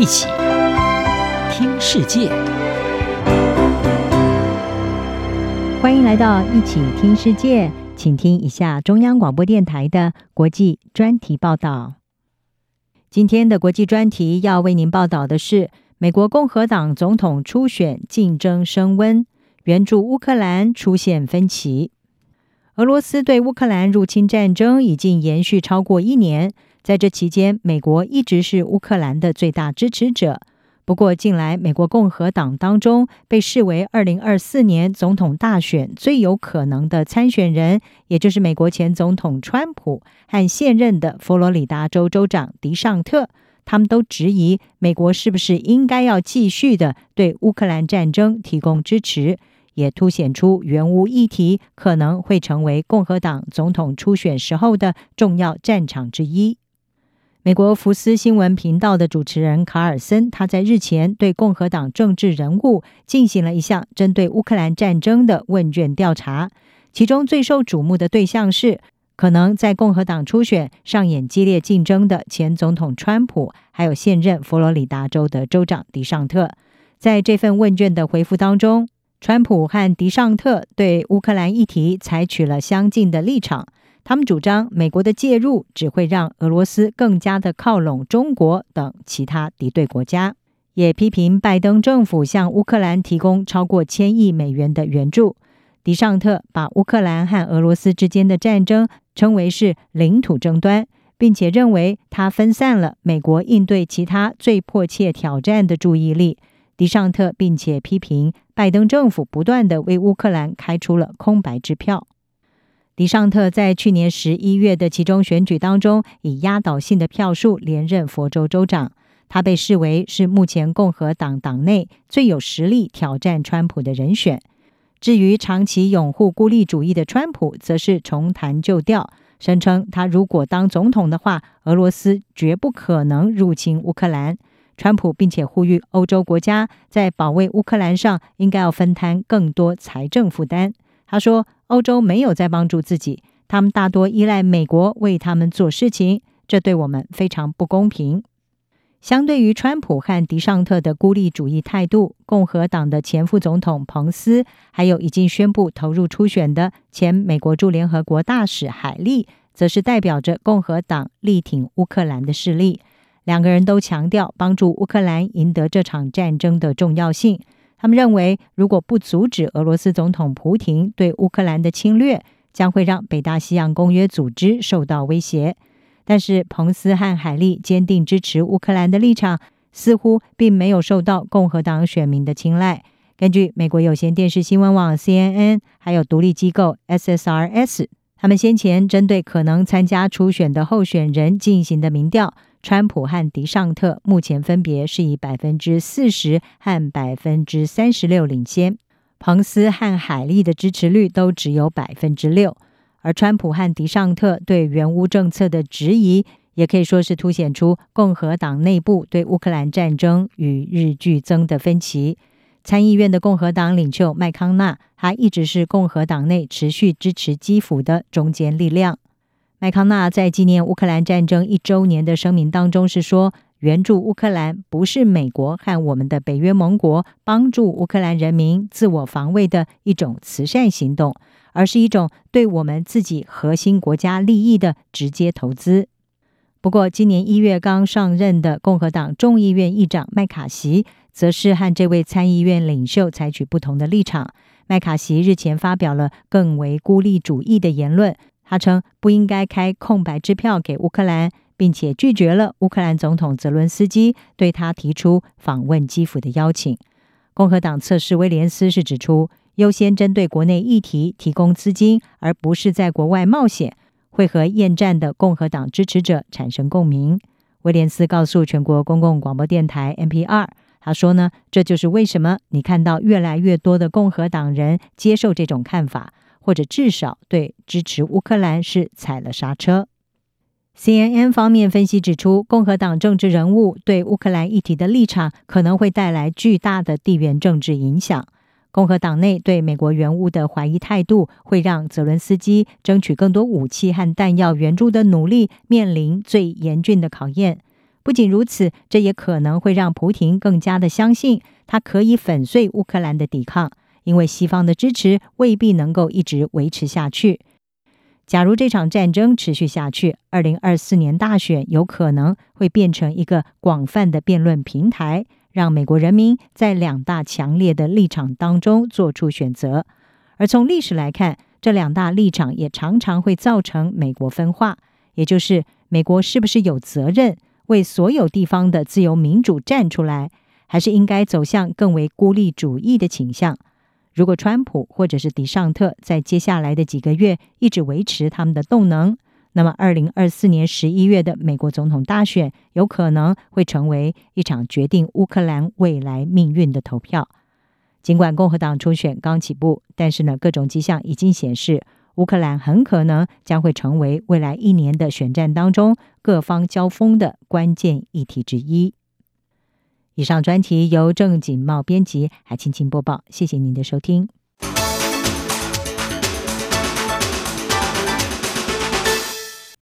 一起听世界，欢迎来到一起听世界，请听一下中央广播电台的国际专题报道。今天的国际专题要为您报道的是：美国共和党总统初选竞争升温，援助乌克兰出现分歧。俄罗斯对乌克兰入侵战争已经延续超过一年。在这期间，美国一直是乌克兰的最大支持者。不过，近来美国共和党当中被视为二零二四年总统大选最有可能的参选人，也就是美国前总统川普和现任的佛罗里达州州长迪尚特，他们都质疑美国是不是应该要继续的对乌克兰战争提供支持，也凸显出原乌议题可能会成为共和党总统初选时候的重要战场之一。美国福斯新闻频道的主持人卡尔森，他在日前对共和党政治人物进行了一项针对乌克兰战争的问卷调查，其中最受瞩目的对象是可能在共和党初选上演激烈竞争的前总统川普，还有现任佛罗里达州的州长迪尚特。在这份问卷的回复当中，川普和迪尚特对乌克兰议题采取了相近的立场。他们主张，美国的介入只会让俄罗斯更加的靠拢中国等其他敌对国家，也批评拜登政府向乌克兰提供超过千亿美元的援助。迪尚特把乌克兰和俄罗斯之间的战争称为是领土争端，并且认为它分散了美国应对其他最迫切挑战的注意力。迪尚特并且批评拜登政府不断地为乌克兰开出了空白支票。迪尚特在去年十一月的其中选举当中，以压倒性的票数连任佛州州长。他被视为是目前共和党党内最有实力挑战川普的人选。至于长期拥护孤立主义的川普，则是重弹旧调，声称他如果当总统的话，俄罗斯绝不可能入侵乌克兰。川普并且呼吁欧洲国家在保卫乌克兰上应该要分摊更多财政负担。他说：“欧洲没有在帮助自己，他们大多依赖美国为他们做事情，这对我们非常不公平。”相对于川普和迪尚特的孤立主义态度，共和党的前副总统彭斯，还有已经宣布投入初选的前美国驻联合国大使海利，则是代表着共和党力挺乌克兰的势力。两个人都强调帮助乌克兰赢得这场战争的重要性。他们认为，如果不阻止俄罗斯总统普廷对乌克兰的侵略，将会让北大西洋公约组织受到威胁。但是，彭斯和海利坚定支持乌克兰的立场，似乎并没有受到共和党选民的青睐。根据美国有线电视新闻网 CNN，还有独立机构 SSRS，他们先前针对可能参加初选的候选人进行的民调。川普和迪尚特目前分别是以百分之四十和百分之三十六领先，彭斯和海利的支持率都只有百分之六。而川普和迪尚特对援乌政策的质疑，也可以说是凸显出共和党内部对乌克兰战争与日俱增的分歧。参议院的共和党领袖麦康纳，他一直是共和党内持续支持基辅的中坚力量。麦康纳在纪念乌克兰战争一周年的声明当中是说，援助乌克兰不是美国和我们的北约盟国帮助乌克兰人民自我防卫的一种慈善行动，而是一种对我们自己核心国家利益的直接投资。不过，今年一月刚上任的共和党众议院议长麦卡锡，则是和这位参议院领袖采取不同的立场。麦卡锡日前发表了更为孤立主义的言论。他称不应该开空白支票给乌克兰，并且拒绝了乌克兰总统泽伦斯基对他提出访问基辅的邀请。共和党测试威廉斯是指出，优先针对国内议题提供资金，而不是在国外冒险，会和厌战的共和党支持者产生共鸣。威廉斯告诉全国公共广播电台 NPR，他说呢，这就是为什么你看到越来越多的共和党人接受这种看法。或者至少对支持乌克兰是踩了刹车。CNN 方面分析指出，共和党政治人物对乌克兰议题的立场可能会带来巨大的地缘政治影响。共和党内对美国援乌的怀疑态度，会让泽伦斯基争取更多武器和弹药援助的努力面临最严峻的考验。不仅如此，这也可能会让普廷更加的相信他可以粉碎乌克兰的抵抗，因为西方的支持未必能够一直维持下去。假如这场战争持续下去，二零二四年大选有可能会变成一个广泛的辩论平台，让美国人民在两大强烈的立场当中做出选择。而从历史来看，这两大立场也常常会造成美国分化，也就是美国是不是有责任为所有地方的自由民主站出来，还是应该走向更为孤立主义的倾向？如果川普或者是迪尚特在接下来的几个月一直维持他们的动能，那么二零二四年十一月的美国总统大选有可能会成为一场决定乌克兰未来命运的投票。尽管共和党初选刚起步，但是呢，各种迹象已经显示，乌克兰很可能将会成为未来一年的选战当中各方交锋的关键议题之一。以上专题由郑锦茂编辑，还青青播报，谢谢您的收听。